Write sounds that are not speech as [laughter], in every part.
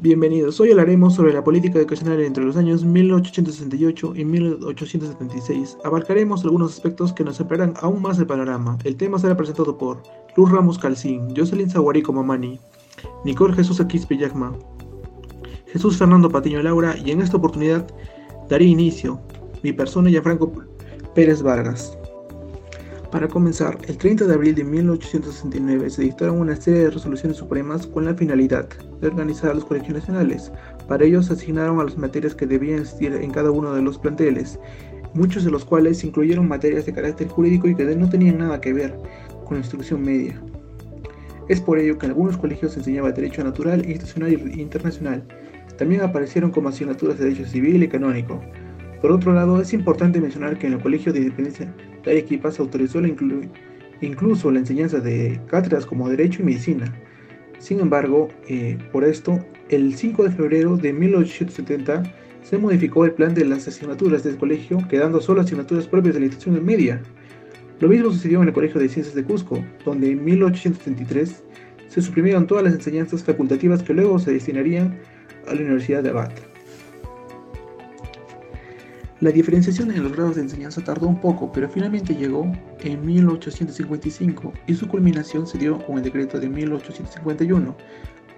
Bienvenidos, hoy hablaremos sobre la política educacional entre los años 1868 y 1876. Abarcaremos algunos aspectos que nos ampliarán aún más el panorama. El tema será presentado por Luz Ramos Calcín, Jocelyn Zaguarico Mamani, Nicole Jesús Aquispe Yagma, Jesús Fernando Patiño Laura y en esta oportunidad daré inicio mi persona Franco Pérez Vargas. Para comenzar, el 30 de abril de 1869 se dictaron una serie de resoluciones supremas con la finalidad de organizar los colegios nacionales. Para ello se asignaron a las materias que debían existir en cada uno de los planteles, muchos de los cuales incluyeron materias de carácter jurídico y que no tenían nada que ver con la instrucción media. Es por ello que en algunos colegios se enseñaba derecho natural, institucional e internacional. También aparecieron como asignaturas de derecho civil y canónico. Por otro lado, es importante mencionar que en el Colegio de Independencia de Arequipa se autorizó la incluso la enseñanza de cátedras como Derecho y Medicina. Sin embargo, eh, por esto, el 5 de febrero de 1870 se modificó el plan de las asignaturas del colegio, quedando solo asignaturas propias de la institución media. Lo mismo sucedió en el Colegio de Ciencias de Cusco, donde en 1873 se suprimieron todas las enseñanzas facultativas que luego se destinarían a la Universidad de Abad. La diferenciación en los grados de enseñanza tardó un poco, pero finalmente llegó en 1855 y su culminación se dio con el decreto de 1851.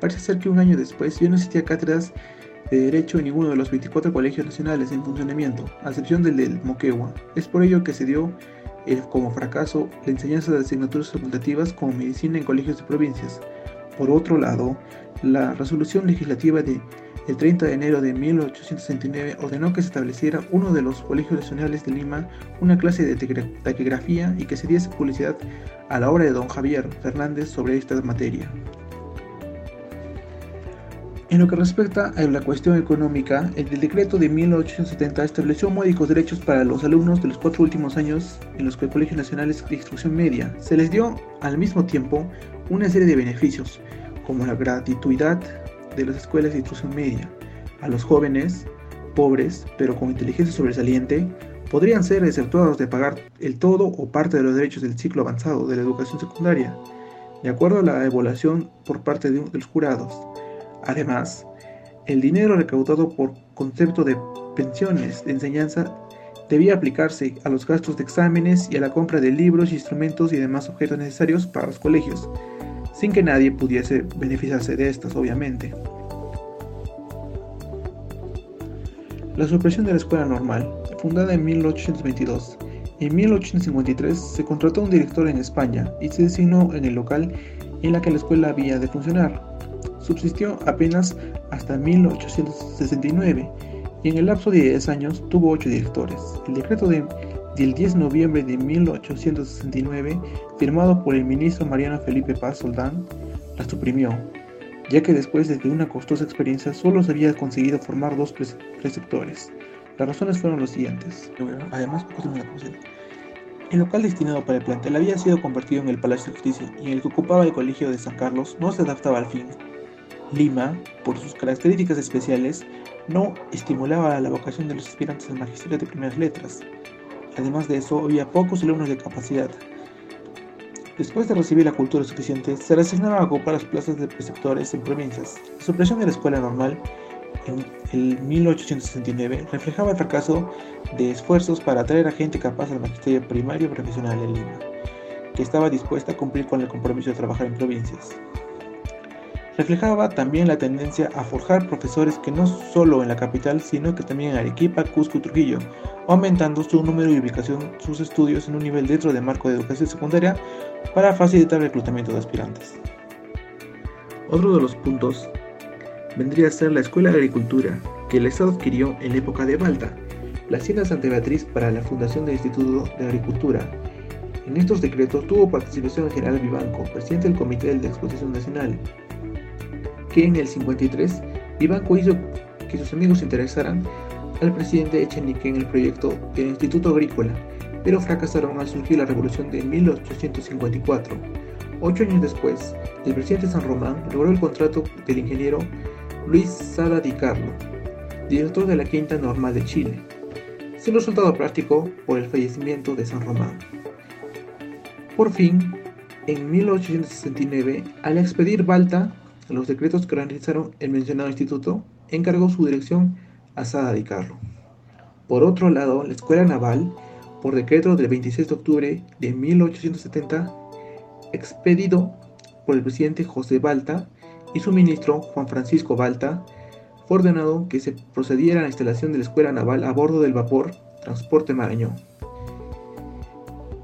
Parece ser que un año después ya no existía cátedras de derecho en ninguno de los 24 colegios nacionales en funcionamiento, a excepción del del Moquegua. Es por ello que se dio eh, como fracaso la enseñanza de asignaturas facultativas como medicina en colegios de provincias. Por otro lado, la resolución legislativa de el 30 de enero de 1869 ordenó que se estableciera uno de los colegios nacionales de Lima una clase de taquigrafía y que se diese publicidad a la obra de don Javier Fernández sobre esta materia. En lo que respecta a la cuestión económica, el decreto de 1870 estableció módicos derechos para los alumnos de los cuatro últimos años en los que el Colegio Nacional de Instrucción Media. Se les dio al mismo tiempo una serie de beneficios, como la gratuidad de las escuelas de instrucción media. A los jóvenes, pobres, pero con inteligencia sobresaliente, podrían ser exceptuados de pagar el todo o parte de los derechos del ciclo avanzado de la educación secundaria, de acuerdo a la evaluación por parte de, los jurados. Además, el dinero recaudado por concepto de pensiones de enseñanza debía aplicarse a los gastos de exámenes y a la compra de libros, instrumentos y demás objetos necesarios para los colegios, sin que nadie pudiese beneficiarse de estas, obviamente. La supresión de la escuela normal, fundada en 1822, en 1853 se contrató un director en España y se designó en el local en la que la escuela había de funcionar. Subsistió apenas hasta 1869 y en el lapso de 10 años tuvo 8 directores. El decreto de del 10 de noviembre de 1869, firmado por el ministro Mariano Felipe Paz Soldán, la suprimió, ya que después de una costosa experiencia solo se había conseguido formar dos preceptores. Las razones fueron las siguientes. Además, el local destinado para el plantel había sido convertido en el Palacio de Justicia y el que ocupaba el Colegio de San Carlos no se adaptaba al fin. Lima, por sus características especiales, no estimulaba la vocación de los aspirantes al magisterio de primeras letras. Además de eso, había pocos alumnos de capacidad. Después de recibir la cultura suficiente, se le asignaba a ocupar las plazas de preceptores en provincias. La supresión de la escuela normal en el 1869 reflejaba el fracaso de esfuerzos para atraer a gente capaz al magisterio primario y profesional en Lima, que estaba dispuesta a cumplir con el compromiso de trabajar en provincias reflejaba también la tendencia a forjar profesores que no solo en la capital, sino que también en Arequipa, Cusco y Trujillo, aumentando su número y ubicación sus estudios en un nivel dentro del marco de educación secundaria para facilitar el reclutamiento de aspirantes. Otro de los puntos vendría a ser la Escuela de Agricultura, que el Estado adquirió en la época de Balta, la Hacienda Santa Beatriz para la fundación del Instituto de Agricultura. En estos decretos tuvo participación el general Vivanco, presidente del Comité de la Exposición Nacional, en el 53 Vivanco hizo que sus amigos interesaran al presidente Echenique en el proyecto del Instituto Agrícola, pero fracasaron al surgir la revolución de 1854. Ocho años después, el presidente San Román logró el contrato del ingeniero Luis Sada Di Carlo, director de la Quinta Normal de Chile, sin resultado práctico por el fallecimiento de San Román. Por fin, en 1869, al expedir Balta los decretos que realizaron el mencionado instituto, encargó su dirección a Sada Di Carlo. Por otro lado, la Escuela Naval, por decreto del 26 de octubre de 1870, expedido por el presidente José Balta y su ministro Juan Francisco Balta, fue ordenado que se procediera a la instalación de la Escuela Naval a bordo del vapor Transporte Marañón.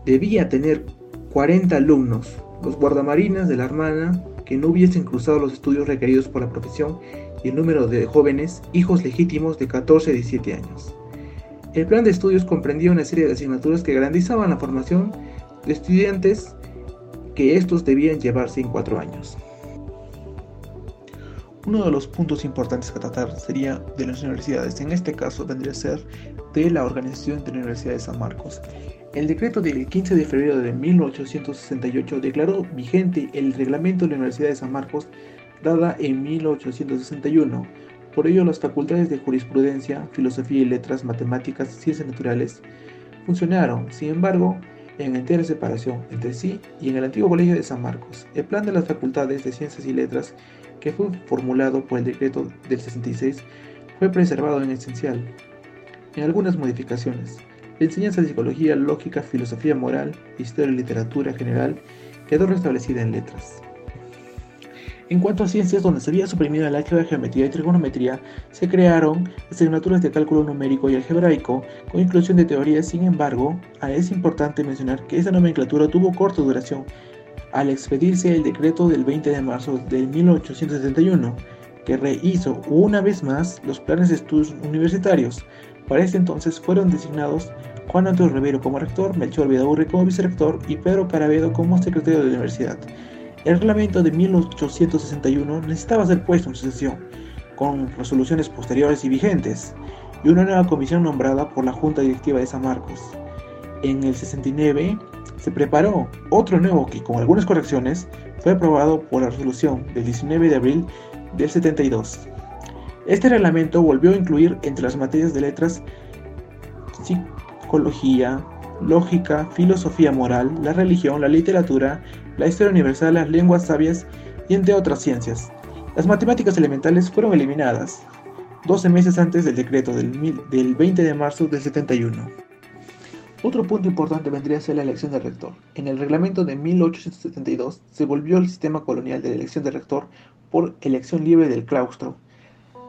Debía tener 40 alumnos, los guardamarinas de la Armada que no hubiesen cruzado los estudios requeridos por la profesión y el número de jóvenes, hijos legítimos de 14 a 17 años. El plan de estudios comprendía una serie de asignaturas que garantizaban la formación de estudiantes que estos debían llevarse en cuatro años. Uno de los puntos importantes que tratar sería de las universidades, en este caso vendría a ser de la Organización de la Universidad de San Marcos. El decreto del 15 de febrero de 1868 declaró vigente el reglamento de la Universidad de San Marcos dada en 1861. Por ello, las facultades de jurisprudencia, filosofía y letras, matemáticas y ciencias naturales funcionaron. Sin embargo, en entera separación entre sí y en el antiguo colegio de San Marcos. El plan de las facultades de ciencias y letras, que fue formulado por el decreto del 66, fue preservado en esencial, en algunas modificaciones. La enseñanza de psicología, lógica, filosofía moral, historia y literatura general quedó restablecida en letras. En cuanto a ciencias donde se había suprimido el álgebra, geometría y trigonometría, se crearon asignaturas de cálculo numérico y algebraico con inclusión de teorías. Sin embargo, es importante mencionar que esta nomenclatura tuvo corta duración al expedirse el decreto del 20 de marzo de 1871, que rehizo una vez más los planes de estudios universitarios. Para este entonces fueron designados Juan Antonio Rivero como rector, Melchor Vidaurre como vicerrector y Pedro Carabedo como secretario de la universidad. El reglamento de 1861 necesitaba ser puesto en sucesión, con resoluciones posteriores y vigentes, y una nueva comisión nombrada por la Junta Directiva de San Marcos. En el 69 se preparó otro nuevo que, con algunas correcciones, fue aprobado por la resolución del 19 de abril del 72. Este reglamento volvió a incluir entre las materias de letras psicología, lógica, filosofía moral, la religión, la literatura, la historia universal, las lenguas sabias y entre otras ciencias. Las matemáticas elementales fueron eliminadas 12 meses antes del decreto del, del 20 de marzo del 71. Otro punto importante vendría a ser la elección del rector. En el reglamento de 1872 se volvió el sistema colonial de la elección del rector por elección libre del claustro.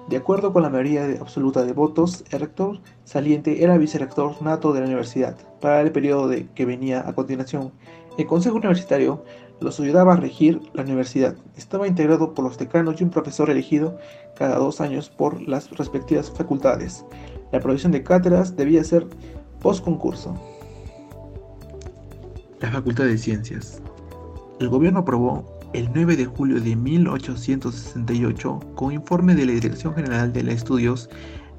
De acuerdo con la mayoría absoluta de votos, el rector saliente era vicerrector nato de la universidad para el periodo de que venía a continuación el Consejo Universitario los ayudaba a regir la universidad. Estaba integrado por los decanos y un profesor elegido cada dos años por las respectivas facultades. La provisión de cátedras debía ser post-concurso. La Facultad de Ciencias. El gobierno aprobó el 9 de julio de 1868, con informe de la Dirección General de Estudios,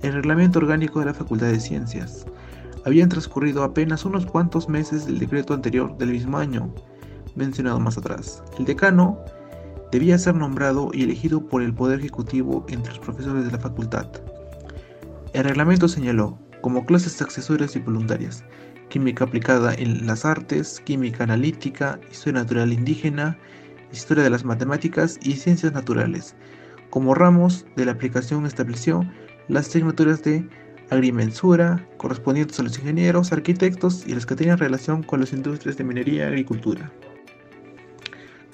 el reglamento orgánico de la Facultad de Ciencias. Habían transcurrido apenas unos cuantos meses del decreto anterior del mismo año, mencionado más atrás. El decano debía ser nombrado y elegido por el Poder Ejecutivo entre los profesores de la facultad. El reglamento señaló como clases accesorias y voluntarias, química aplicada en las artes, química analítica, historia natural indígena, historia de las matemáticas y ciencias naturales. Como ramos de la aplicación estableció las asignaturas de agrimensura, correspondientes a los ingenieros, arquitectos y los que tenían relación con las industrias de minería y agricultura.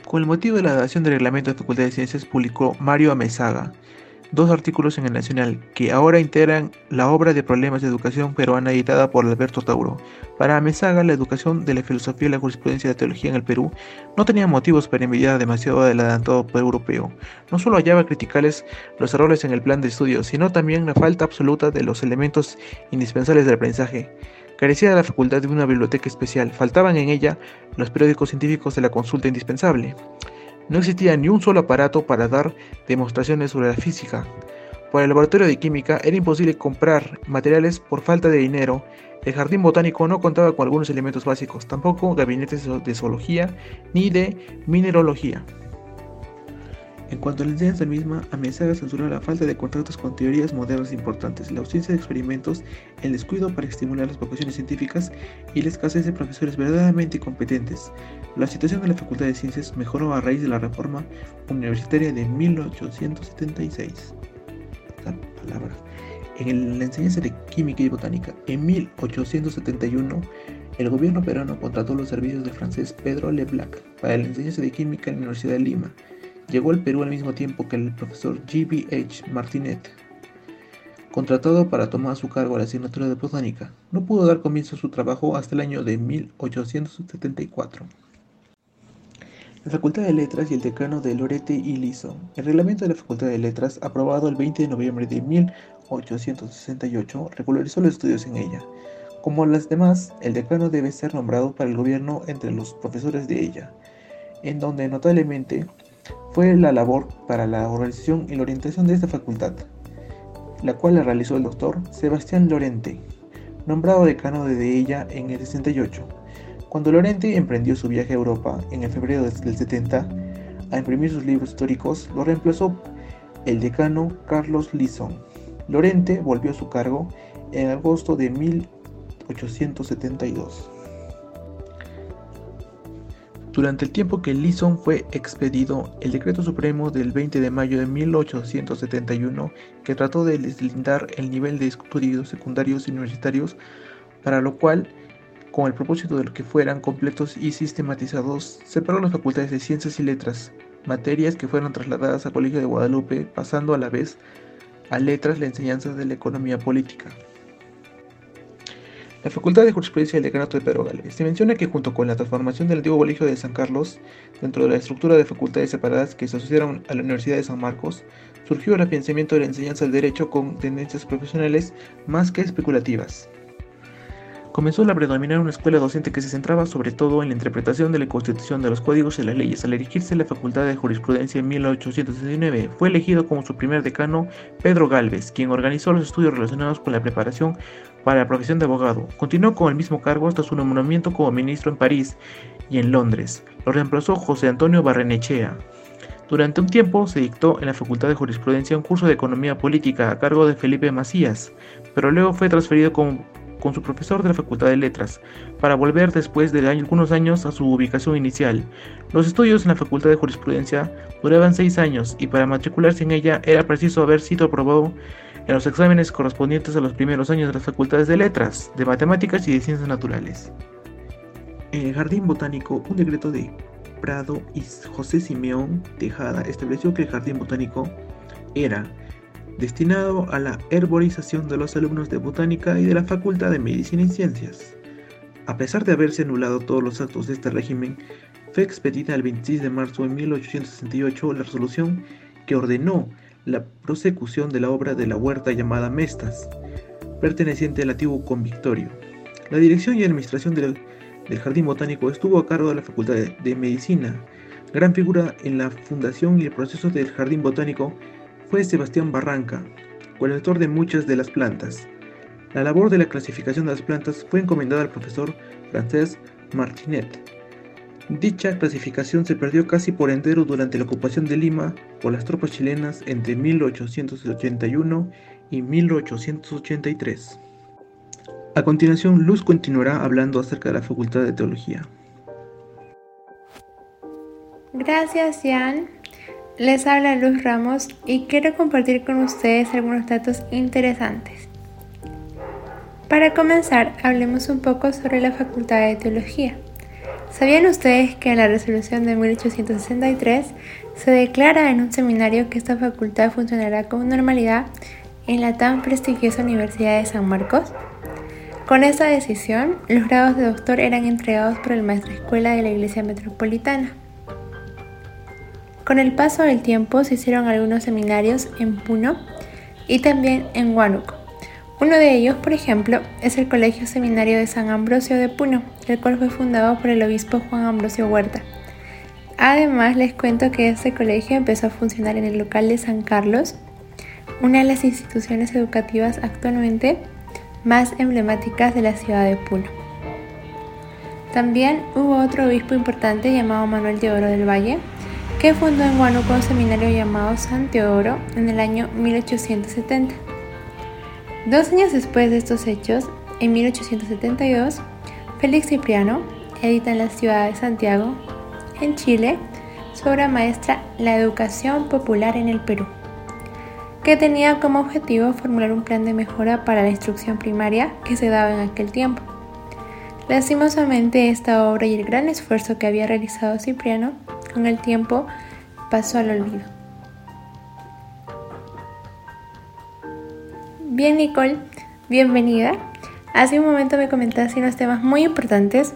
Con el motivo de la adaptación del reglamento de Facultad de Ciencias, publicó Mario Amezaga dos artículos en el Nacional que ahora integran la obra de Problemas de Educación peruana editada por Alberto Tauro. Para Amezaga, la educación de la filosofía y la jurisprudencia de la teología en el Perú no tenía motivos para envidiar demasiado del adelantado europeo. No solo hallaba criticables los errores en el plan de estudio, sino también la falta absoluta de los elementos indispensables del aprendizaje. Carecía de la facultad de una biblioteca especial, faltaban en ella los periódicos científicos de la consulta indispensable. No existía ni un solo aparato para dar demostraciones sobre la física. Para el laboratorio de química era imposible comprar materiales por falta de dinero. El jardín botánico no contaba con algunos elementos básicos, tampoco gabinetes de zoología ni de mineralogía. En cuanto a la enseñanza misma, amenazaba censurar la falta de contactos con teorías modernas importantes, la ausencia de experimentos, el descuido para estimular las vocaciones científicas y la escasez de profesores verdaderamente competentes. La situación de la Facultad de Ciencias mejoró a raíz de la reforma universitaria de 1876. En la enseñanza de química y botánica, en 1871, el gobierno peruano contrató los servicios del francés Pedro Leblanc para la enseñanza de química en la Universidad de Lima. Llegó al Perú al mismo tiempo que el profesor G.B.H. Martinet, contratado para tomar a su cargo la asignatura de botánica. No pudo dar comienzo a su trabajo hasta el año de 1874. La Facultad de Letras y el decano de Lorete y Liso. El reglamento de la Facultad de Letras, aprobado el 20 de noviembre de 1868, regularizó los estudios en ella. Como las demás, el decano debe ser nombrado para el gobierno entre los profesores de ella, en donde notablemente fue la labor para la organización y la orientación de esta facultad, la cual la realizó el doctor Sebastián Lorente, nombrado decano de ella en el 68. Cuando Lorente emprendió su viaje a Europa en el febrero del 70 a imprimir sus libros históricos, lo reemplazó el decano Carlos Lison. Lorente volvió a su cargo en agosto de 1872. Durante el tiempo que Lison fue expedido, el decreto supremo del 20 de mayo de 1871, que trató de deslindar el nivel de estudios secundarios y universitarios, para lo cual con el propósito de que fueran completos y sistematizados, separó las facultades de Ciencias y Letras, materias que fueron trasladadas al Colegio de Guadalupe, pasando a la vez a Letras la enseñanza de la economía política. La Facultad de Jurisprudencia del Decanato de Pedro Gálvez. Se menciona que junto con la transformación del antiguo Colegio de San Carlos, dentro de la estructura de facultades separadas que se asociaron a la Universidad de San Marcos, surgió el afianzamiento de la enseñanza del derecho con tendencias profesionales más que especulativas comenzó a predominar una escuela docente que se centraba sobre todo en la interpretación de la Constitución de los códigos y las leyes. Al erigirse la Facultad de Jurisprudencia en 1869, fue elegido como su primer decano Pedro Galvez, quien organizó los estudios relacionados con la preparación para la profesión de abogado. Continuó con el mismo cargo hasta su nombramiento como ministro en París y en Londres. Lo reemplazó José Antonio Barrenechea. Durante un tiempo se dictó en la Facultad de Jurisprudencia un curso de Economía Política a cargo de Felipe Macías, pero luego fue transferido como con su profesor de la Facultad de Letras, para volver después de algunos años a su ubicación inicial. Los estudios en la Facultad de Jurisprudencia duraban seis años y para matricularse en ella era preciso haber sido aprobado en los exámenes correspondientes a los primeros años de las facultades de letras, de matemáticas y de ciencias naturales. En el Jardín Botánico, un decreto de Prado y José Simeón Tejada estableció que el Jardín Botánico era destinado a la herborización de los alumnos de botánica y de la Facultad de Medicina y Ciencias. A pesar de haberse anulado todos los actos de este régimen, fue expedida el 26 de marzo de 1868 la resolución que ordenó la prosecución de la obra de la huerta llamada Mestas, perteneciente al antiguo convictorio. La dirección y administración del, Jardín Botánico estuvo a cargo de la Facultad de Medicina, gran figura en la fundación y el proceso del Jardín Botánico fue Sebastián Barranca, colector de muchas de las plantas. La labor de la clasificación de las plantas fue encomendada al profesor francés Martinet. Dicha clasificación se perdió casi por entero durante la ocupación de Lima por las tropas chilenas entre 1881 y 1883. A continuación, Luz continuará hablando acerca de la Facultad de Teología. Gracias, Jan. Les habla Luz Ramos y quiero compartir con ustedes algunos datos interesantes. Para comenzar, hablemos un poco sobre la Facultad de Teología. ¿Sabían ustedes que en la resolución de 1863 se declara en un seminario que esta facultad funcionará con normalidad en la tan prestigiosa Universidad de San Marcos? Con esta decisión, los grados de doctor eran entregados por el maestro escuela de la Iglesia Metropolitana. Con el paso del tiempo se hicieron algunos seminarios en Puno y también en Huánuco. Uno de ellos, por ejemplo, es el Colegio Seminario de San Ambrosio de Puno, el cual fue fundado por el obispo Juan Ambrosio Huerta. Además, les cuento que este colegio empezó a funcionar en el local de San Carlos, una de las instituciones educativas actualmente más emblemáticas de la ciudad de Puno. También hubo otro obispo importante llamado Manuel de Oro del Valle, que fundó en Huánuco un seminario llamado San Teodoro en el año 1870. Dos años después de estos hechos, en 1872, Félix Cipriano edita en la ciudad de Santiago, en Chile, su obra maestra La educación popular en el Perú, que tenía como objetivo formular un plan de mejora para la instrucción primaria que se daba en aquel tiempo. Lastimosamente esta obra y el gran esfuerzo que había realizado Cipriano con el tiempo pasó al olvido. Bien Nicole, bienvenida. Hace un momento me comentaste unos temas muy importantes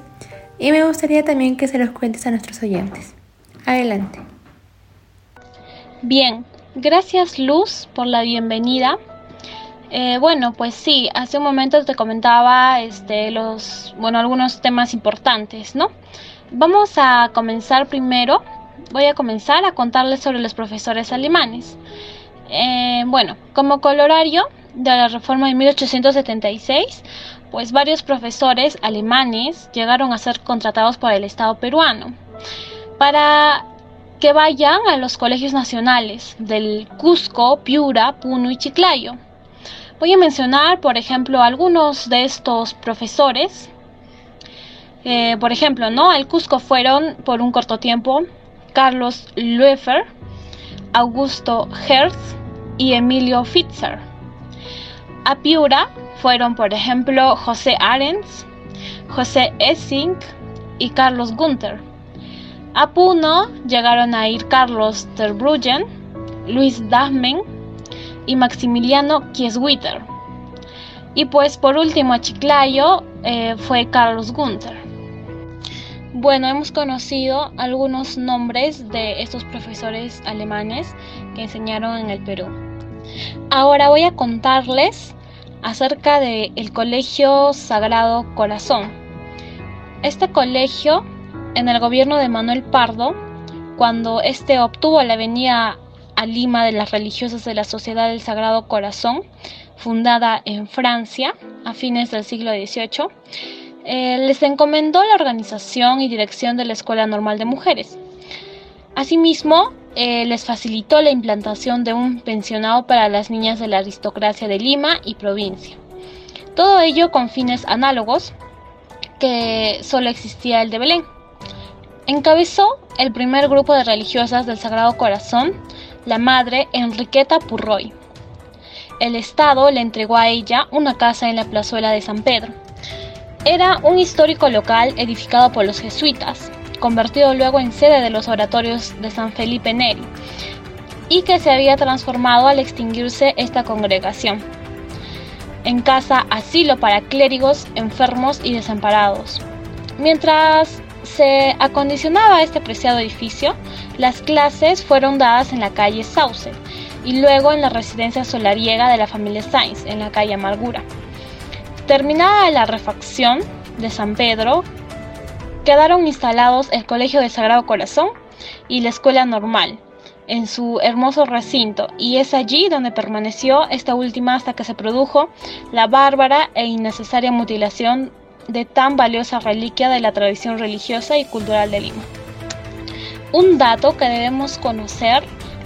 y me gustaría también que se los cuentes a nuestros oyentes. Adelante. Bien, gracias Luz por la bienvenida. Eh, bueno, pues sí, hace un momento te comentaba este, los, bueno, algunos temas importantes, ¿no? Vamos a comenzar primero, voy a comenzar a contarles sobre los profesores alemanes. Eh, bueno, como colorario de la reforma de 1876, pues varios profesores alemanes llegaron a ser contratados por el Estado peruano para que vayan a los colegios nacionales del Cusco, Piura, Puno y Chiclayo. Voy a mencionar, por ejemplo, algunos de estos profesores. Eh, por ejemplo, ¿no? Al Cusco fueron por un corto tiempo Carlos Luefer, Augusto Hertz y Emilio Fitzer. A Piura fueron, por ejemplo, José Arens, José Essing y Carlos Gunther. A Puno llegaron a ir Carlos Terbruggen, Luis Dahmen y Maximiliano Kieswitter. Y pues por último a Chiclayo eh, fue Carlos Gunther. Bueno, hemos conocido algunos nombres de estos profesores alemanes que enseñaron en el Perú. Ahora voy a contarles acerca del Colegio Sagrado Corazón. Este colegio, en el gobierno de Manuel Pardo, cuando éste obtuvo la venida a Lima de las religiosas de la Sociedad del Sagrado Corazón, fundada en Francia a fines del siglo XVIII, eh, les encomendó la organización y dirección de la Escuela Normal de Mujeres. Asimismo, eh, les facilitó la implantación de un pensionado para las niñas de la aristocracia de Lima y provincia. Todo ello con fines análogos que solo existía el de Belén. Encabezó el primer grupo de religiosas del Sagrado Corazón la madre Enriqueta Purroy. El Estado le entregó a ella una casa en la plazuela de San Pedro. Era un histórico local edificado por los jesuitas, convertido luego en sede de los oratorios de San Felipe Neri, y que se había transformado al extinguirse esta congregación en casa asilo para clérigos enfermos y desamparados. Mientras se acondicionaba este preciado edificio, las clases fueron dadas en la calle Sauce y luego en la residencia solariega de la familia Sainz, en la calle Amargura. Terminada la refacción de San Pedro, quedaron instalados el Colegio del Sagrado Corazón y la Escuela Normal en su hermoso recinto y es allí donde permaneció esta última hasta que se produjo la bárbara e innecesaria mutilación de tan valiosa reliquia de la tradición religiosa y cultural de Lima. Un dato que debemos conocer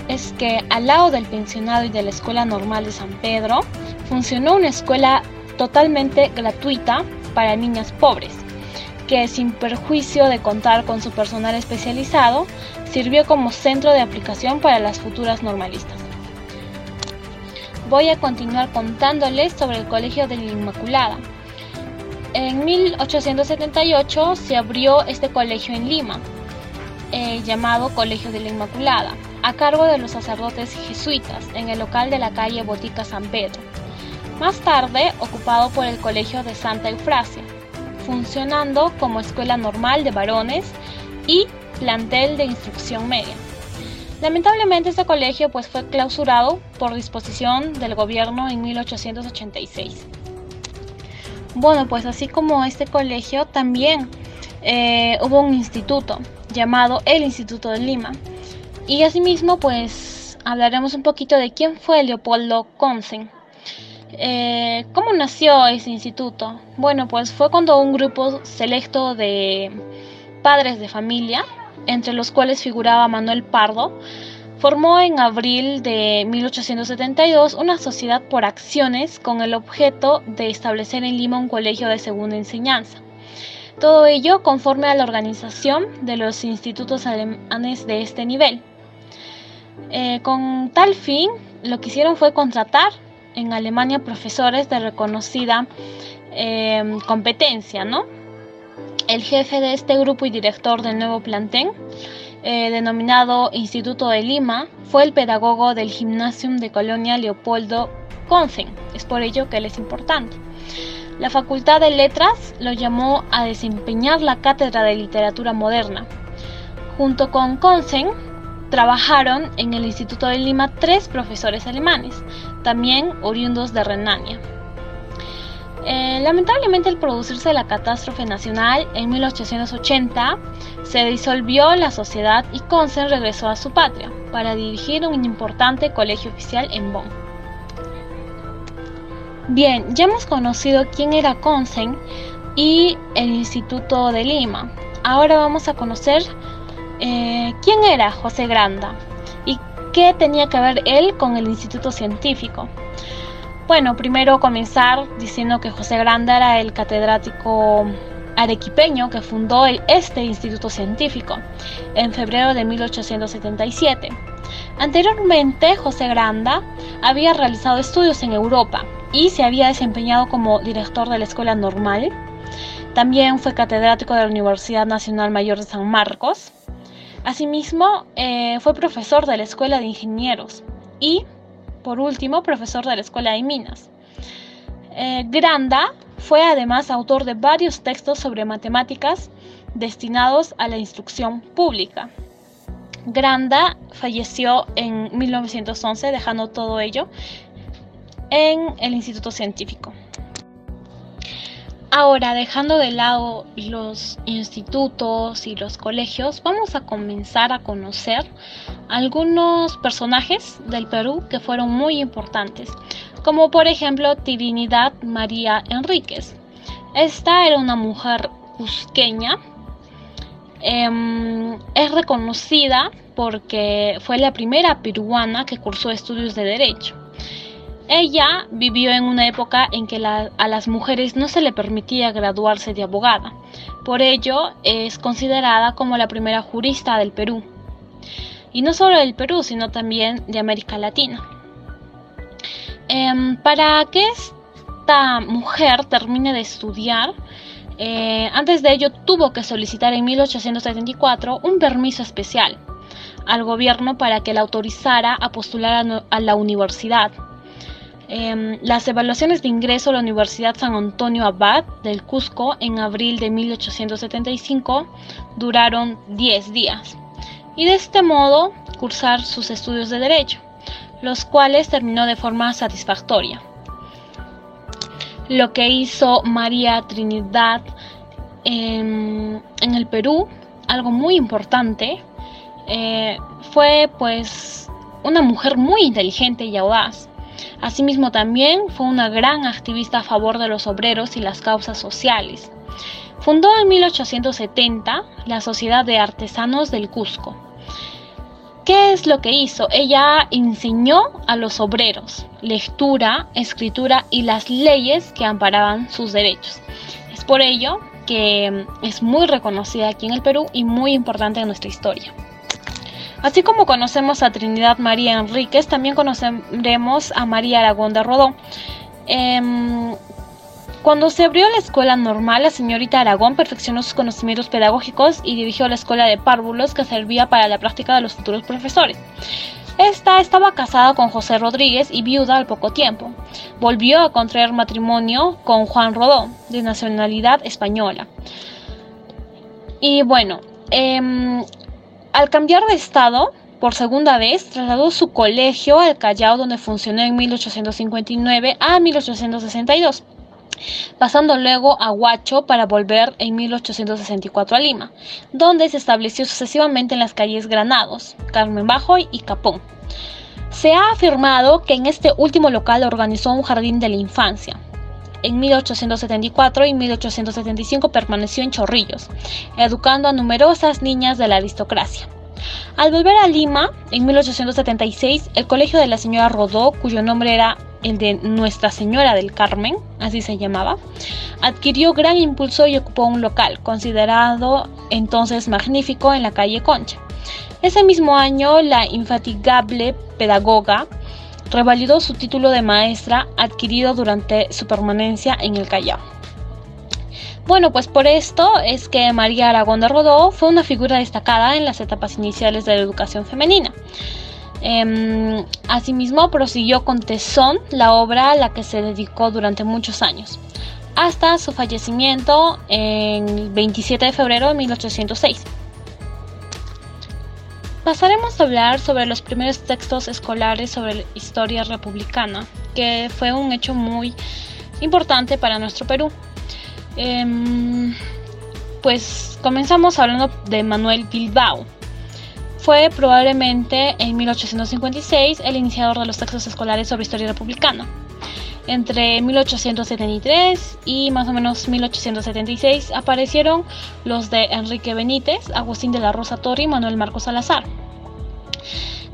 es que al lado del pensionado y de la Escuela Normal de San Pedro funcionó una escuela totalmente gratuita para niñas pobres, que sin perjuicio de contar con su personal especializado, sirvió como centro de aplicación para las futuras normalistas. Voy a continuar contándoles sobre el Colegio de la Inmaculada. En 1878 se abrió este colegio en Lima, eh, llamado Colegio de la Inmaculada, a cargo de los sacerdotes jesuitas en el local de la calle Botica San Pedro. Más tarde, ocupado por el Colegio de Santa Eufrasia, funcionando como escuela normal de varones y plantel de instrucción media. Lamentablemente este colegio pues, fue clausurado por disposición del gobierno en 1886. Bueno, pues así como este colegio también eh, hubo un instituto llamado el Instituto de Lima. Y asimismo, pues hablaremos un poquito de quién fue Leopoldo Consen. Eh, ¿Cómo nació ese instituto? Bueno, pues fue cuando un grupo selecto de padres de familia entre los cuales figuraba Manuel Pardo, formó en abril de 1872 una sociedad por acciones con el objeto de establecer en Lima un colegio de segunda enseñanza. Todo ello conforme a la organización de los institutos alemanes de este nivel. Eh, con tal fin, lo que hicieron fue contratar en Alemania profesores de reconocida eh, competencia, ¿no? El jefe de este grupo y director del nuevo plantel eh, denominado Instituto de Lima, fue el pedagogo del Gymnasium de Colonia Leopoldo Consen. Es por ello que él es importante. La Facultad de Letras lo llamó a desempeñar la cátedra de literatura moderna. Junto con Consen, trabajaron en el Instituto de Lima tres profesores alemanes, también oriundos de Renania. Eh, lamentablemente al producirse la catástrofe nacional en 1880 se disolvió la sociedad y Consen regresó a su patria para dirigir un importante colegio oficial en Bonn. Bien, ya hemos conocido quién era Consen y el Instituto de Lima. Ahora vamos a conocer eh, quién era José Granda y qué tenía que ver él con el Instituto Científico. Bueno, primero comenzar diciendo que José Granda era el catedrático arequipeño que fundó este instituto científico en febrero de 1877. Anteriormente, José Granda había realizado estudios en Europa y se había desempeñado como director de la Escuela Normal. También fue catedrático de la Universidad Nacional Mayor de San Marcos. Asimismo, eh, fue profesor de la Escuela de Ingenieros y por último, profesor de la Escuela de Minas. Eh, Granda fue además autor de varios textos sobre matemáticas destinados a la instrucción pública. Granda falleció en 1911 dejando todo ello en el Instituto Científico. Ahora, dejando de lado los institutos y los colegios, vamos a comenzar a conocer algunos personajes del Perú que fueron muy importantes, como por ejemplo Trinidad María Enríquez. Esta era una mujer cusqueña, em, es reconocida porque fue la primera peruana que cursó estudios de derecho. Ella vivió en una época en que a las mujeres no se le permitía graduarse de abogada. Por ello es considerada como la primera jurista del Perú. Y no solo del Perú, sino también de América Latina. Em, para que esta mujer termine de estudiar, eh, antes de ello tuvo que solicitar en 1874 un permiso especial al gobierno para que la autorizara a postular a la universidad Em, las evaluaciones de ingreso a la Universidad San Antonio Abad del Cusco en abril de 1875 duraron 10 días y de este modo cursar sus estudios de derecho, los cuales terminó de forma satisfactoria. Lo que hizo María Trinidad en, el Perú, algo muy importante, eh, fue pues una mujer muy inteligente y audaz Asimismo también fue una gran activista a favor de los obreros y las causas sociales. Fundó en 1870 la Sociedad de Artesanos del Cusco. ¿Qué es lo que hizo? Ella enseñó a los obreros lectura, escritura y las leyes que amparaban sus derechos. Es por ello que es muy reconocida aquí en el Perú y muy importante en nuestra historia. Así como conocemos a Trinidad María Enríquez, también conoceremos a María Aragón de Rodó. Em, cuando se abrió la escuela normal, la señorita Aragón perfeccionó sus conocimientos pedagógicos y dirigió la escuela de párvulos que servía para la práctica de los futuros profesores. Esta estaba casada con José Rodríguez y viuda al poco tiempo. Volvió a contraer matrimonio con Juan Rodó, de nacionalidad española. Y bueno, eh, al cambiar de estado, por segunda vez, trasladó su colegio al Callao, donde funcionó en 1859 a 1862, pasando luego a Huacho para volver en 1864 a Lima, donde se estableció sucesivamente en las calles Granados, Carmen Bajo y Capón. Se ha afirmado que en este último local organizó un jardín de la infancia. En 1874 y 1875 permaneció en Chorrillos, educando a numerosas niñas de la aristocracia. Al volver a Lima, en 1876, el colegio de la señora Rodó, cuyo nombre era el de Nuestra Señora del Carmen, así se llamaba, adquirió gran impulso y ocupó un local, considerado entonces magnífico en la calle Concha. Ese mismo año, la infatigable pedagoga revalidó su título de maestra adquirido durante su permanencia en el Callao. Bueno, pues por esto es que María Aragón de Rodó fue una figura destacada en las etapas iniciales de la educación femenina. Em, asimismo, prosiguió con tesón la obra a la que se dedicó durante muchos años, hasta su fallecimiento en 27 de febrero de 1806. Pasaremos a hablar sobre los primeros textos escolares sobre historia republicana, que fue un hecho muy importante para nuestro Perú. Em, pues comenzamos hablando de Manuel Bilbao. Fue probablemente en 1856 el iniciador de los textos escolares sobre historia republicana. Entre 1873 y más o menos 1876 aparecieron los de Enrique Benítez, Agustín de la Rosa Torre y Manuel Marcos Salazar.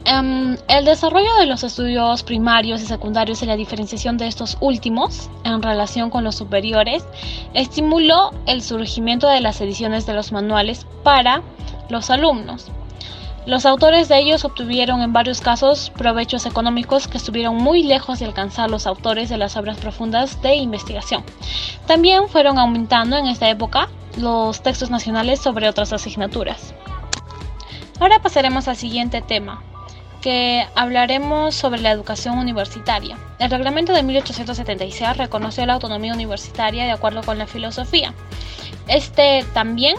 Em, el desarrollo de los estudios primarios y secundarios y la diferenciación de estos últimos en relación con los superiores estimuló el surgimiento de las ediciones de los manuales para los alumnos. Los autores de ellos obtuvieron en varios casos provechos económicos que estuvieron muy lejos de alcanzar los autores de las obras profundas de investigación. También fueron aumentando en esta época los textos nacionales sobre otras asignaturas. Ahora pasaremos al siguiente tema, que hablaremos sobre la educación universitaria. El reglamento de 1876 reconoció la autonomía universitaria de acuerdo con la filosofía. Este también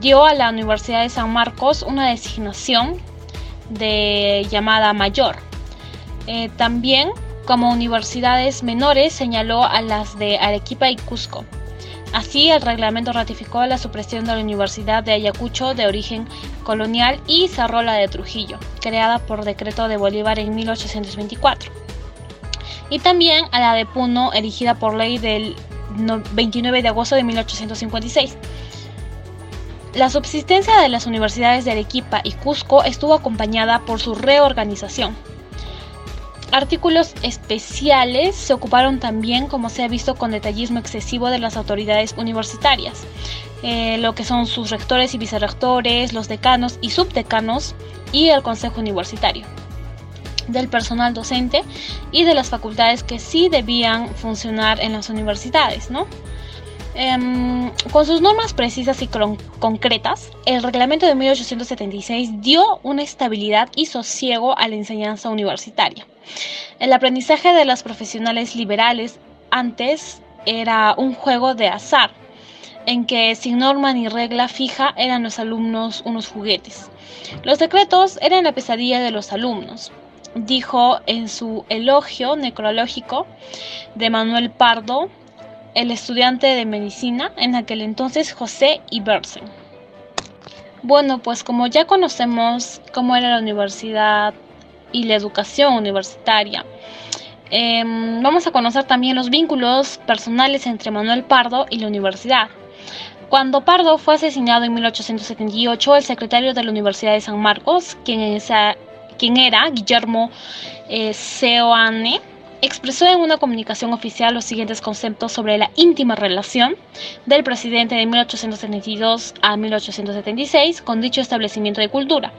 dio a la Universidad de San Marcos una designación de llamada mayor. Eh, también como universidades menores señaló a las de Arequipa y Cusco. Así, el reglamento ratificó la supresión de la Universidad de Ayacucho de origen colonial y cerró la de Trujillo, creada por decreto de Bolívar en 1824. Y también a la de Puno, erigida por ley del 29 de agosto de 1856. La subsistencia de las universidades de Arequipa y Cusco estuvo acompañada por su reorganización, Artículos especiales se ocuparon también, como se ha visto, con detallismo excesivo de las autoridades universitarias, eh, lo que son sus rectores y vicerrectores, los decanos y subdecanos y el consejo universitario del personal docente y de las facultades que sí debían funcionar en las universidades, ¿no? Em, con sus normas precisas y concretas, el reglamento de 1876 dio una estabilidad y sosiego a la enseñanza universitaria. El aprendizaje de las profesionales liberales antes era un juego de azar, en que sin norma ni regla fija eran los alumnos unos juguetes. Los decretos eran la pesadilla de los alumnos, dijo en su elogio necrológico de Manuel Pardo el estudiante de medicina en aquel entonces José Ibersen. Bueno, pues como ya conocemos cómo era la universidad y la educación universitaria, em, vamos a conocer también los vínculos personales entre Manuel Pardo y la universidad. Cuando Pardo fue asesinado en 1878, el secretario de la Universidad de San Marcos, quien, quien era Guillermo eh, Seoane, expresó en una comunicación oficial los siguientes conceptos sobre la íntima relación del presidente de 1872 a 1876 con dicho establecimiento de cultura.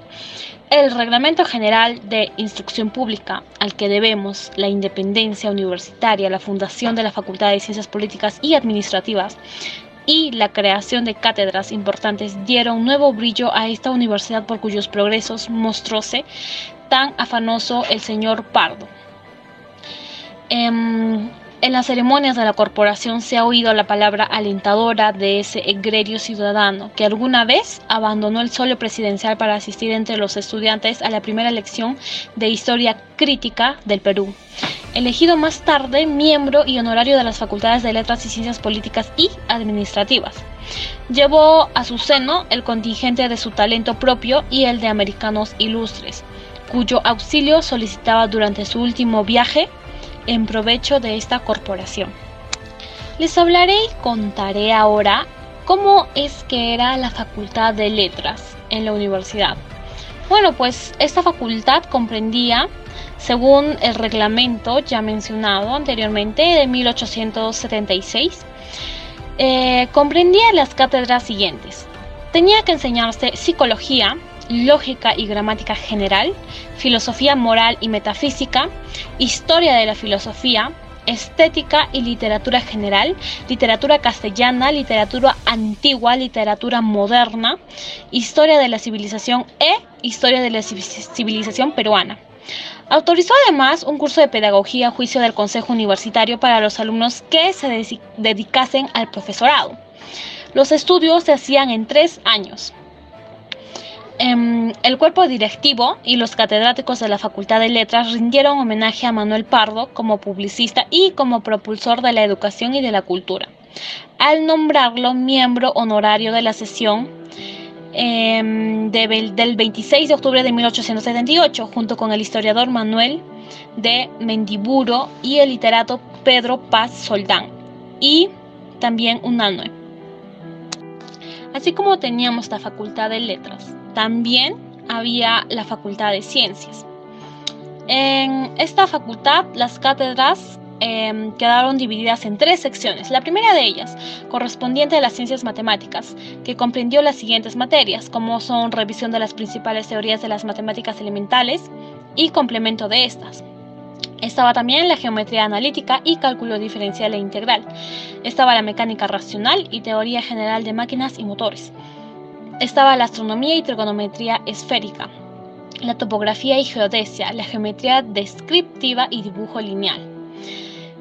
El Reglamento General de Instrucción Pública, al que debemos la independencia universitaria, la fundación de la Facultad de Ciencias Políticas y Administrativas, y la creación de cátedras importantes dieron nuevo brillo a esta universidad por cuyos progresos mostróse tan afanoso el señor Pardo. Em, en las ceremonias de la corporación se ha oído la palabra alentadora de ese egregio ciudadano que alguna vez abandonó el solo presidencial para asistir entre los estudiantes a la primera lección de historia crítica del Perú. Elegido más tarde miembro y honorario de las facultades de letras y ciencias políticas y administrativas. Llevó a su seno el contingente de su talento propio y el de americanos ilustres, cuyo auxilio solicitaba durante su último viaje en provecho de esta corporación. Les hablaré y contaré ahora cómo es que era la Facultad de Letras en la universidad. Bueno, pues esta facultad comprendía, según el reglamento ya mencionado anteriormente de 1876, eh, comprendía las cátedras siguientes. Tenía que enseñarse psicología, lógica y gramática general, filosofía moral y metafísica, historia de la filosofía, estética y literatura general, literatura castellana, literatura antigua, literatura moderna, historia de la civilización e historia de la civilización peruana. Autorizó además un curso de pedagogía a juicio del Consejo Universitario para los alumnos que se dedicasen al profesorado. Los estudios se hacían en tres años. Em, el cuerpo directivo y los catedráticos de la Facultad de Letras rindieron homenaje a Manuel Pardo como publicista y como propulsor de la educación y de la cultura, al nombrarlo miembro honorario de la sesión em, del 26 de octubre de 1878, junto con el historiador Manuel de Mendiburo y el literato Pedro Paz Soldán, y también unánue. Así como teníamos la Facultad de Letras, también había la Facultad de Ciencias. En esta facultad las cátedras em, quedaron divididas en tres secciones. La primera de ellas, correspondiente a las ciencias matemáticas, que comprendió las siguientes materias, como son revisión de las principales teorías de las matemáticas elementales y complemento de estas. Estaba también la geometría analítica y cálculo diferencial e integral. Estaba la mecánica racional y teoría general de máquinas y motores estaba la astronomía y trigonometría esférica, la topografía y geodesia, la geometría descriptiva y dibujo lineal.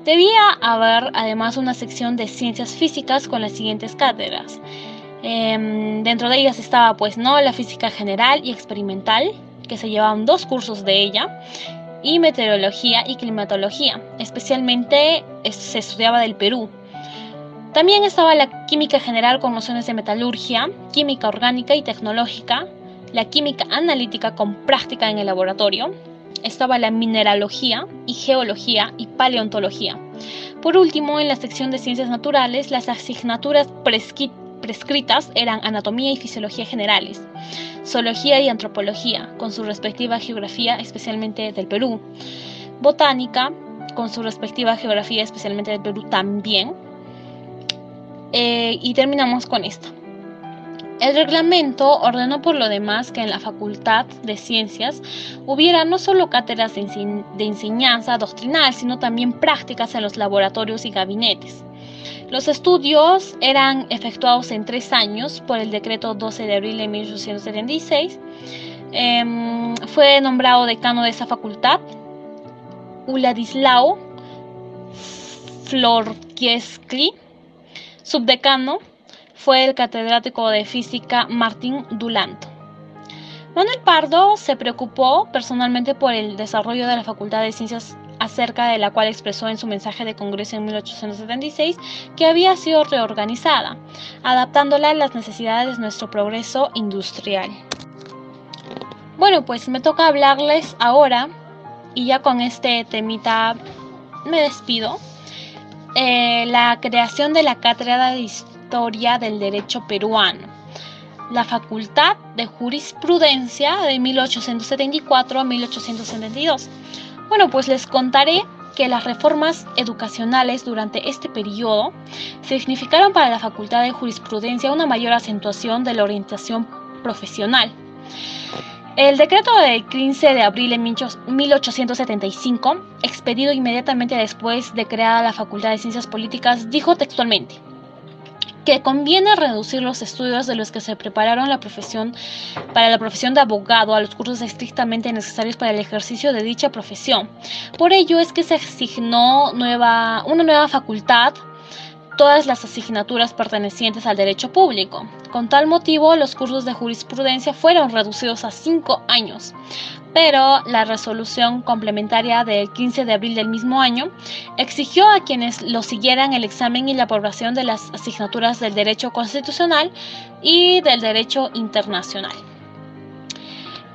Debía haber además una sección de ciencias físicas con las siguientes cátedras. Em, dentro de ellas estaba pues no la física general y experimental, que se llevaban dos cursos de ella, y meteorología y climatología. Especialmente se estudiaba del Perú, también estaba la química general con nociones de metalurgia, química orgánica y tecnológica, la química analítica con práctica en el laboratorio, estaba la mineralogía y geología y paleontología. Por último, en la sección de ciencias naturales, las asignaturas prescritas eran anatomía y fisiología generales, zoología y antropología, con su respectiva geografía, especialmente del Perú, botánica, con su respectiva geografía, especialmente del Perú también, eh, y terminamos con esto. El reglamento ordenó por lo demás que en la Facultad de Ciencias hubiera no solo cátedras de, enseñanza doctrinal, sino también prácticas en los laboratorios y gabinetes. Los estudios eran efectuados en tres años por el decreto 12 de abril de 1876. Em, fue nombrado decano de esa facultad Uladislao Florkieskli Subdecano fue el catedrático de física Martín Dulanto. Manuel Pardo se preocupó personalmente por el desarrollo de la Facultad de Ciencias acerca de la cual expresó en su mensaje de Congreso en 1876 que había sido reorganizada, adaptándola a las necesidades de nuestro progreso industrial. Bueno, pues me toca hablarles ahora, y ya con este temita me despido, eh, la creación de la Cátedra de Historia del Derecho Peruano, la Facultad de Jurisprudencia de 1874 a 1872. Bueno, pues les contaré que las reformas educacionales durante este periodo significaron para la Facultad de Jurisprudencia una mayor acentuación de la orientación profesional. El decreto del 15 de abril de 1875, expedido inmediatamente después de creada la Facultad de Ciencias Políticas, dijo textualmente que conviene reducir los estudios de los que se prepararon la profesión para la profesión de abogado a los cursos estrictamente necesarios para el ejercicio de dicha profesión. Por ello es que se asignó nueva, una nueva facultad todas las asignaturas pertenecientes al derecho público. Con tal motivo, los cursos de jurisprudencia fueron reducidos a cinco años, pero la resolución complementaria del 15 de abril del mismo año exigió a quienes lo siguieran el examen y la aprobación de las asignaturas del derecho constitucional y del derecho internacional.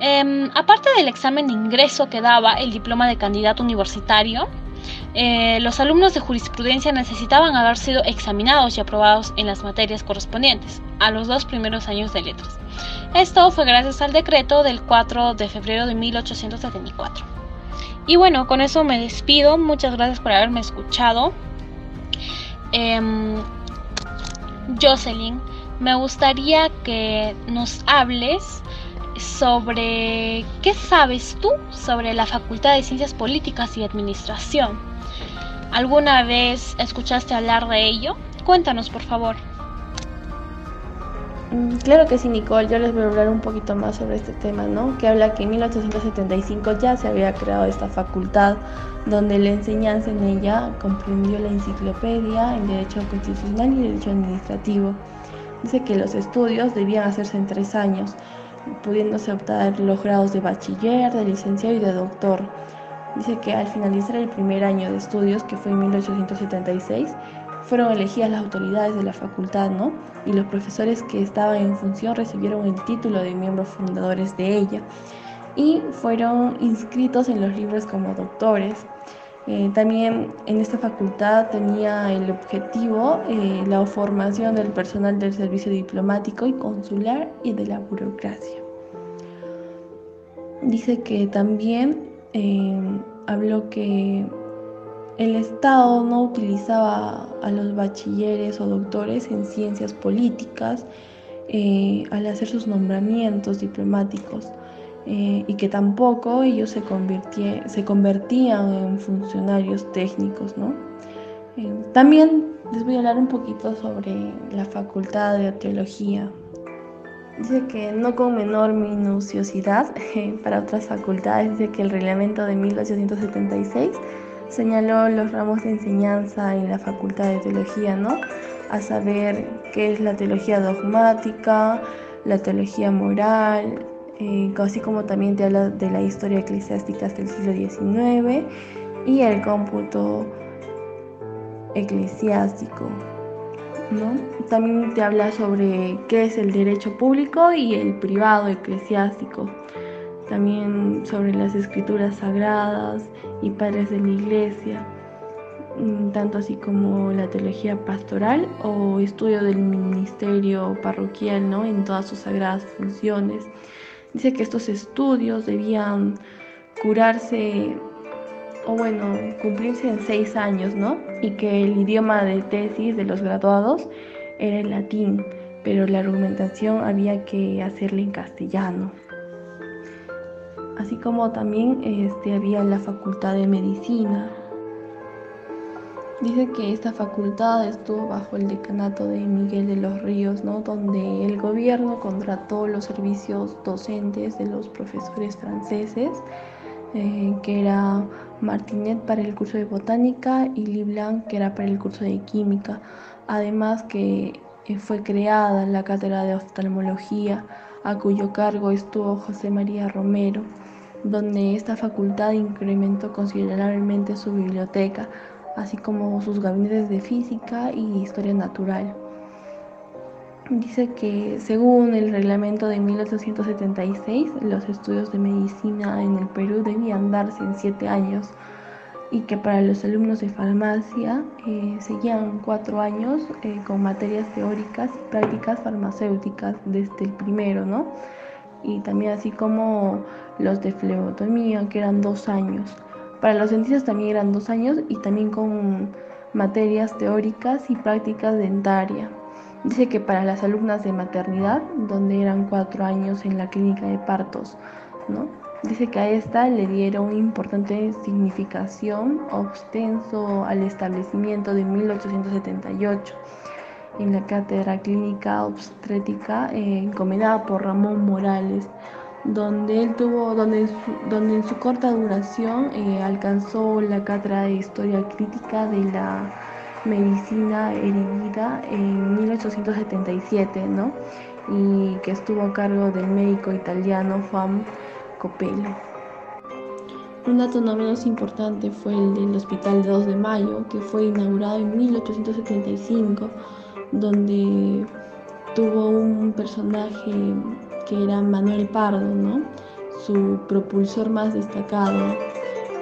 Em, aparte del examen de ingreso que daba el diploma de candidato universitario, eh, los alumnos de jurisprudencia necesitaban haber sido examinados y aprobados en las materias correspondientes a los dos primeros años de letras. Esto fue gracias al decreto del 4 de febrero de 1874. Y bueno, con eso me despido. Muchas gracias por haberme escuchado. Em, Jocelyn, me gustaría que nos hables sobre qué sabes tú sobre la Facultad de Ciencias Políticas y Administración. ¿Alguna vez escuchaste hablar de ello? Cuéntanos, por favor. Mm, claro que sí, Nicole. Yo les voy a hablar un poquito más sobre este tema, ¿no? Que habla que en 1875 ya se había creado esta facultad donde la enseñanza en ella comprendió la enciclopedia, el derecho constitucional y el derecho administrativo. Dice que los estudios debían hacerse en tres años, pudiéndose optar los grados de bachiller, de licenciado y de doctor. Dice que al finalizar el primer año de estudios, que fue en 1876, fueron elegidas las autoridades de la facultad, ¿no? Y los profesores que estaban en función recibieron el título de miembros fundadores de ella y fueron inscritos en los libros como doctores. Eh, también en esta facultad tenía el objetivo eh, la formación del personal del servicio diplomático y consular y de la burocracia. Dice que también eh, habló que el Estado no utilizaba a los bachilleres o doctores en ciencias políticas al hacer sus nombramientos diplomáticos eh, y que tampoco ellos se, convertían en funcionarios técnicos. ¿no? Eh, también les voy a hablar un poquito sobre la Facultad de Teología. Dice que no con menor minuciosidad [laughs] para otras facultades, dice que el reglamento de 1876 señaló los ramos de enseñanza en la Facultad de Teología, ¿no? A saber qué es la teología dogmática, la teología moral, eh, así como también te habla de la historia eclesiástica hasta el siglo XIX y el cómputo eclesiástico. También te habla sobre qué es el derecho público y el privado eclesiástico. También sobre las escrituras sagradas y padres de la iglesia, mm, tanto así como la teología pastoral o estudio del ministerio parroquial ¿no? en todas sus sagradas funciones. Dice que estos estudios debían curarse o bueno, cumplirse en seis años, ¿no? Y que el idioma de tesis de los graduados era el latín, pero la argumentación había que hacerla en castellano. Así como también este, había la facultad de medicina, Dice que esta facultad estuvo bajo el decanato de Miguel de los Ríos, ¿no? donde el gobierno contrató los servicios docentes de los profesores franceses, eh, que era Martinet para el curso de botánica y Liblanc, que era para el curso de química. Además que eh, fue creada la cátedra de oftalmología, a cuyo cargo estuvo José María Romero, donde esta facultad incrementó considerablemente su biblioteca así como sus gabinetes de física y historia natural. Dice que según el reglamento de 1876, los estudios de medicina en el Perú debían darse en siete años y que para los alumnos de farmacia eh, seguían cuatro años eh, con materias teóricas y prácticas farmacéuticas desde el primero, ¿no? Y también así como los de flebotomía, que eran dos años. Para los dentistas también eran dos años y también con materias teóricas y prácticas dentaria. Dice que para las alumnas de maternidad, donde eran cuatro años en la clínica de partos, ¿no? Dice que a esta le dieron importante significación ostenso al establecimiento de 1878 en la cátedra clínica obstétrica eh, encomendada por Ramón Morales donde él tuvo, donde, donde en su corta duración eh, alcanzó la cátedra de historia crítica de la medicina herida en 1877, ¿no? Y que estuvo a cargo del médico italiano Juan Copello. Un dato no menos importante fue el del Hospital 2 de Mayo, que fue inaugurado en 1875, donde tuvo un personaje que era Manuel Pardo, ¿no? su propulsor más destacado,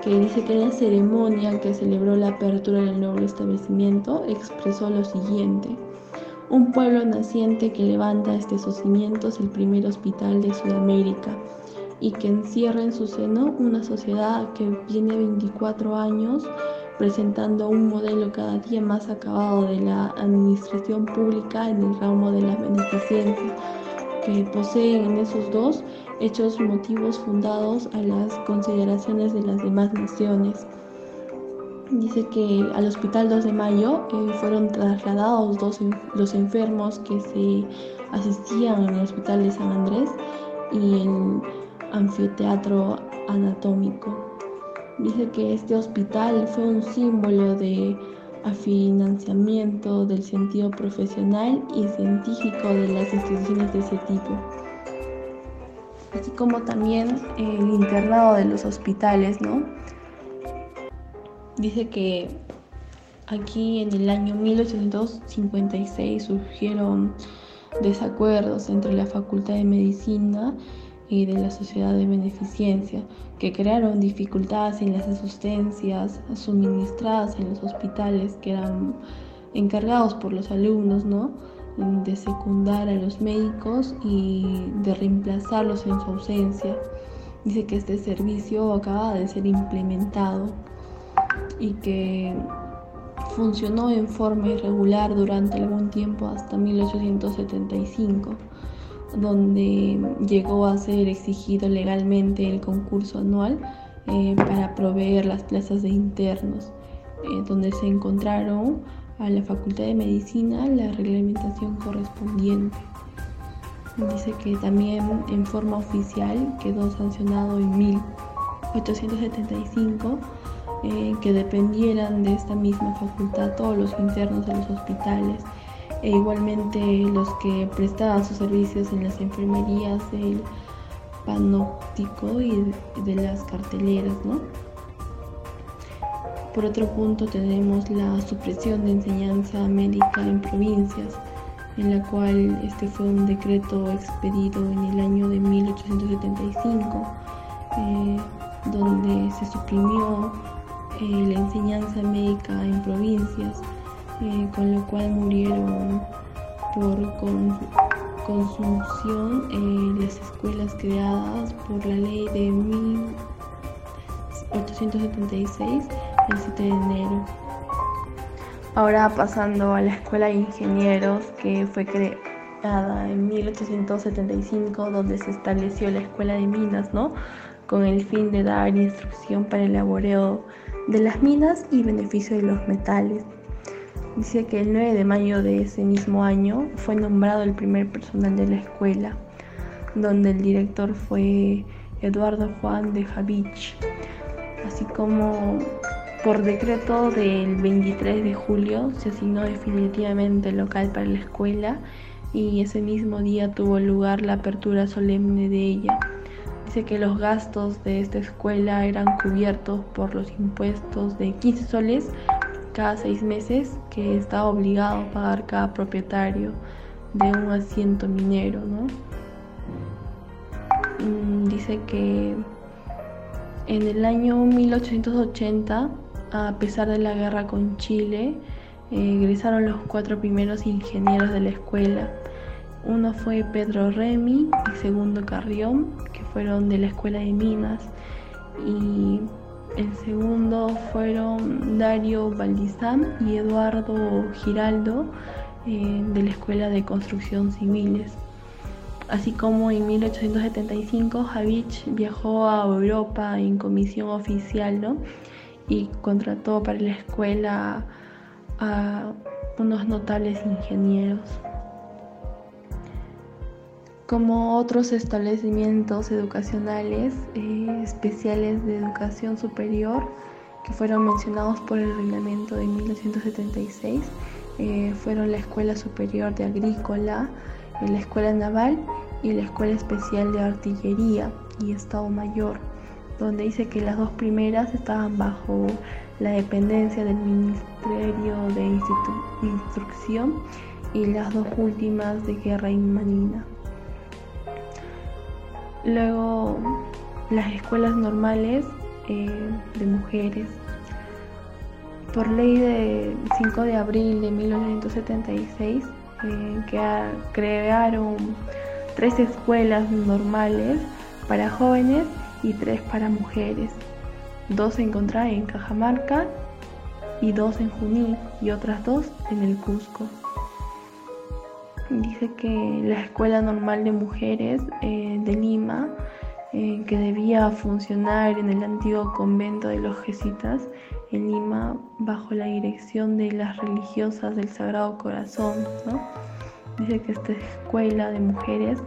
que dice que en la ceremonia que celebró la apertura del nuevo establecimiento expresó lo siguiente. Un pueblo naciente que levanta este sus cimientos el primer hospital de Sudamérica y que encierra en su seno una sociedad que tiene 24 años presentando un modelo cada día más acabado de la administración pública en el ramo de la beneficencia, que poseen en esos dos hechos motivos fundados a las consideraciones de las demás naciones. Dice que al Hospital 2 de Mayo eh, fueron trasladados dos, los enfermos que se asistían en el Hospital de San Andrés y el anfiteatro anatómico. Dice que este hospital fue un símbolo de afinanciamiento del sentido profesional y científico de las instituciones de ese tipo, así como también el internado de los hospitales, ¿no? Dice que aquí en el año 1856 surgieron desacuerdos entre la Facultad de Medicina y de la sociedad de beneficencia, que crearon dificultades en las asistencias suministradas en los hospitales que eran encargados por los alumnos, ¿no? De secundar a los médicos y de reemplazarlos en su ausencia. Dice que este servicio acaba de ser implementado y que funcionó en forma irregular durante algún tiempo hasta 1875 donde llegó a ser exigido legalmente el concurso anual eh, para proveer las plazas de internos, eh, donde se encontraron a la Facultad de Medicina la reglamentación correspondiente. Dice que también en forma oficial quedó sancionado en 1875 eh, que dependieran de esta misma facultad todos los internos de los hospitales e igualmente los que prestaban sus servicios en las enfermerías del panóptico y de las carteleras, ¿no? Por otro punto tenemos la supresión de enseñanza médica en provincias, en la cual este fue un decreto expedido en el año de 1875, eh, donde se suprimió eh, la enseñanza médica en provincias eh, con lo cual murieron por consunción eh, las escuelas creadas por la ley de 1876, el 7 de enero. Ahora pasando a la Escuela de Ingenieros que fue creada en 1875, donde se estableció la Escuela de Minas, ¿no? Con el fin de dar instrucción para el laboreo de las minas y beneficio de los metales. Dice que el 9 de mayo de ese mismo año fue nombrado el primer personal de la escuela, donde el director fue Eduardo Juan de Javich, así como por decreto del 23 de julio se asignó definitivamente el local para la escuela y ese mismo día tuvo lugar la apertura solemne de ella. Dice que los gastos de esta escuela eran cubiertos por los impuestos de 15 soles cada seis meses que está obligado a pagar cada propietario de un asiento minero. Mm, dice que en el año 1880, a pesar de la guerra con Chile, egresaron los cuatro primeros ingenieros de la escuela. Uno fue Pedro Remy y segundo Carrión, que fueron de la escuela de minas. Y el segundo fueron Dario Valdizán y Eduardo Giraldo eh, de la Escuela de Construcción Civiles. Así como en 1875 Javich viajó a Europa en comisión oficial y contrató para la escuela a unos notables ingenieros. Como otros establecimientos educacionales eh, especiales de educación superior que fueron mencionados por el reglamento de 1976, eh, fueron la Escuela Superior de Agrícola, la Escuela Naval y la Escuela Especial de Artillería y Estado Mayor, donde dice que las dos primeras estaban bajo la dependencia del Ministerio de Instrucción y las dos últimas de Guerra y Marina. Luego las escuelas normales eh, de mujeres. Por ley de 5 de abril de 1976, eh, que crearon tres escuelas normales para jóvenes y tres para mujeres. Dos se encontraban en Cajamarca y dos en Junín y otras dos en el Cusco. Dice que la Escuela Normal de Mujeres eh, de Lima, eh, que debía funcionar en el antiguo convento de los jesuitas en Lima, bajo la dirección de las religiosas del Sagrado Corazón. Dice que esta escuela de mujeres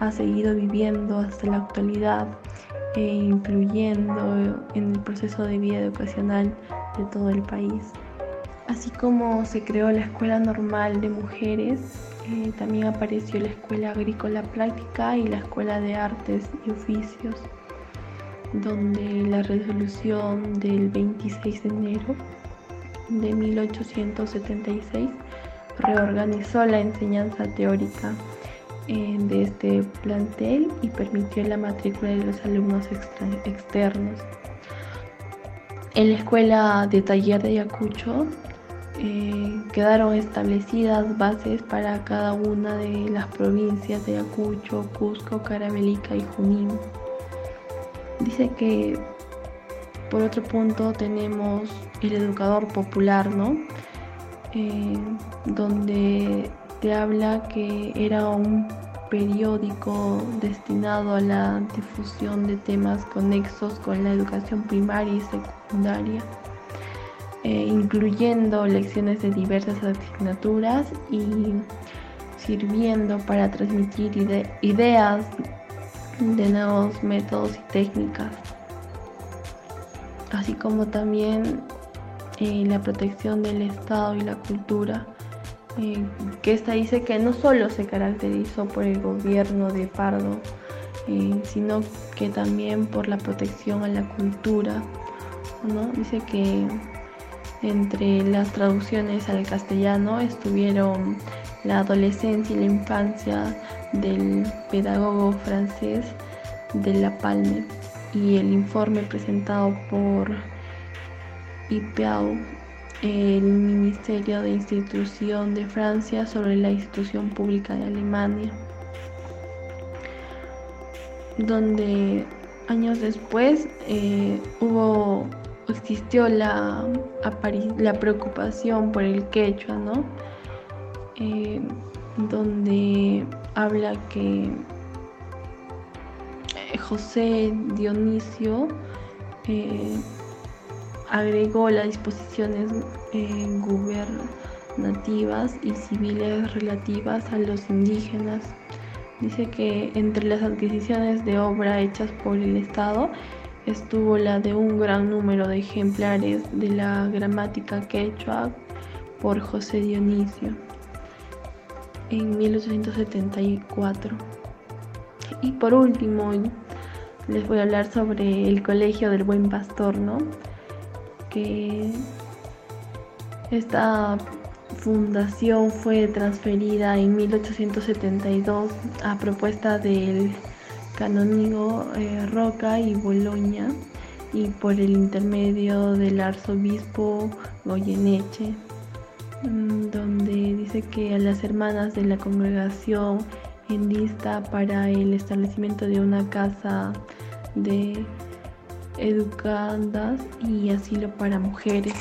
ha seguido viviendo hasta la actualidad e influyendo en el proceso de vida educacional de todo el país. Así como se creó la Escuela Normal de Mujeres, eh, también apareció la Escuela Agrícola Práctica y la Escuela de Artes y Oficios, donde la resolución del 26 de enero de 1876 reorganizó la enseñanza teórica de este plantel y permitió la matrícula de los alumnos externos. En la escuela de taller de Ayacucho eh, quedaron establecidas bases para cada una de las provincias de Ayacucho, Cusco, Carabelica y Junín. Dice que por otro punto tenemos el educador popular, ¿no? Eh, donde te habla que era un periódico destinado a la difusión de temas conexos con la educación primaria y secundaria eh, incluyendo lecciones de diversas asignaturas y sirviendo para transmitir ideas de nuevos métodos y técnicas, así como también eh, la protección del Estado y la cultura, eh, que esta dice que no solo se caracterizó por el gobierno de Pardo, sino que también por la protección a la cultura. ¿no? Dice que entre las traducciones al castellano estuvieron la adolescencia y la infancia del pedagogo francés de La Palme y el informe presentado por IPAO, el Ministerio de Institución de Francia sobre la institución pública de Alemania, donde años después eh, hubo existió la, la preocupación por el quechua, ¿no? Eh, donde habla que eh, José Dionisio agregó las disposiciones gubernativas y civiles relativas a los indígenas. Dice que entre las adquisiciones de obra hechas por el Estado estuvo la de un gran número de ejemplares de la gramática quechua por José Dionisio en 1874. Y por último, les voy a hablar sobre el Colegio del Buen Pastor, ¿no? Que esta fundación fue transferida en 1872 a propuesta del canónigo eh, Roca y Boloña y por el intermedio del arzobispo Goyeneche, mm, donde dice que a las hermanas de la congregación en lista para el establecimiento de una casa de educandas y asilo para mujeres.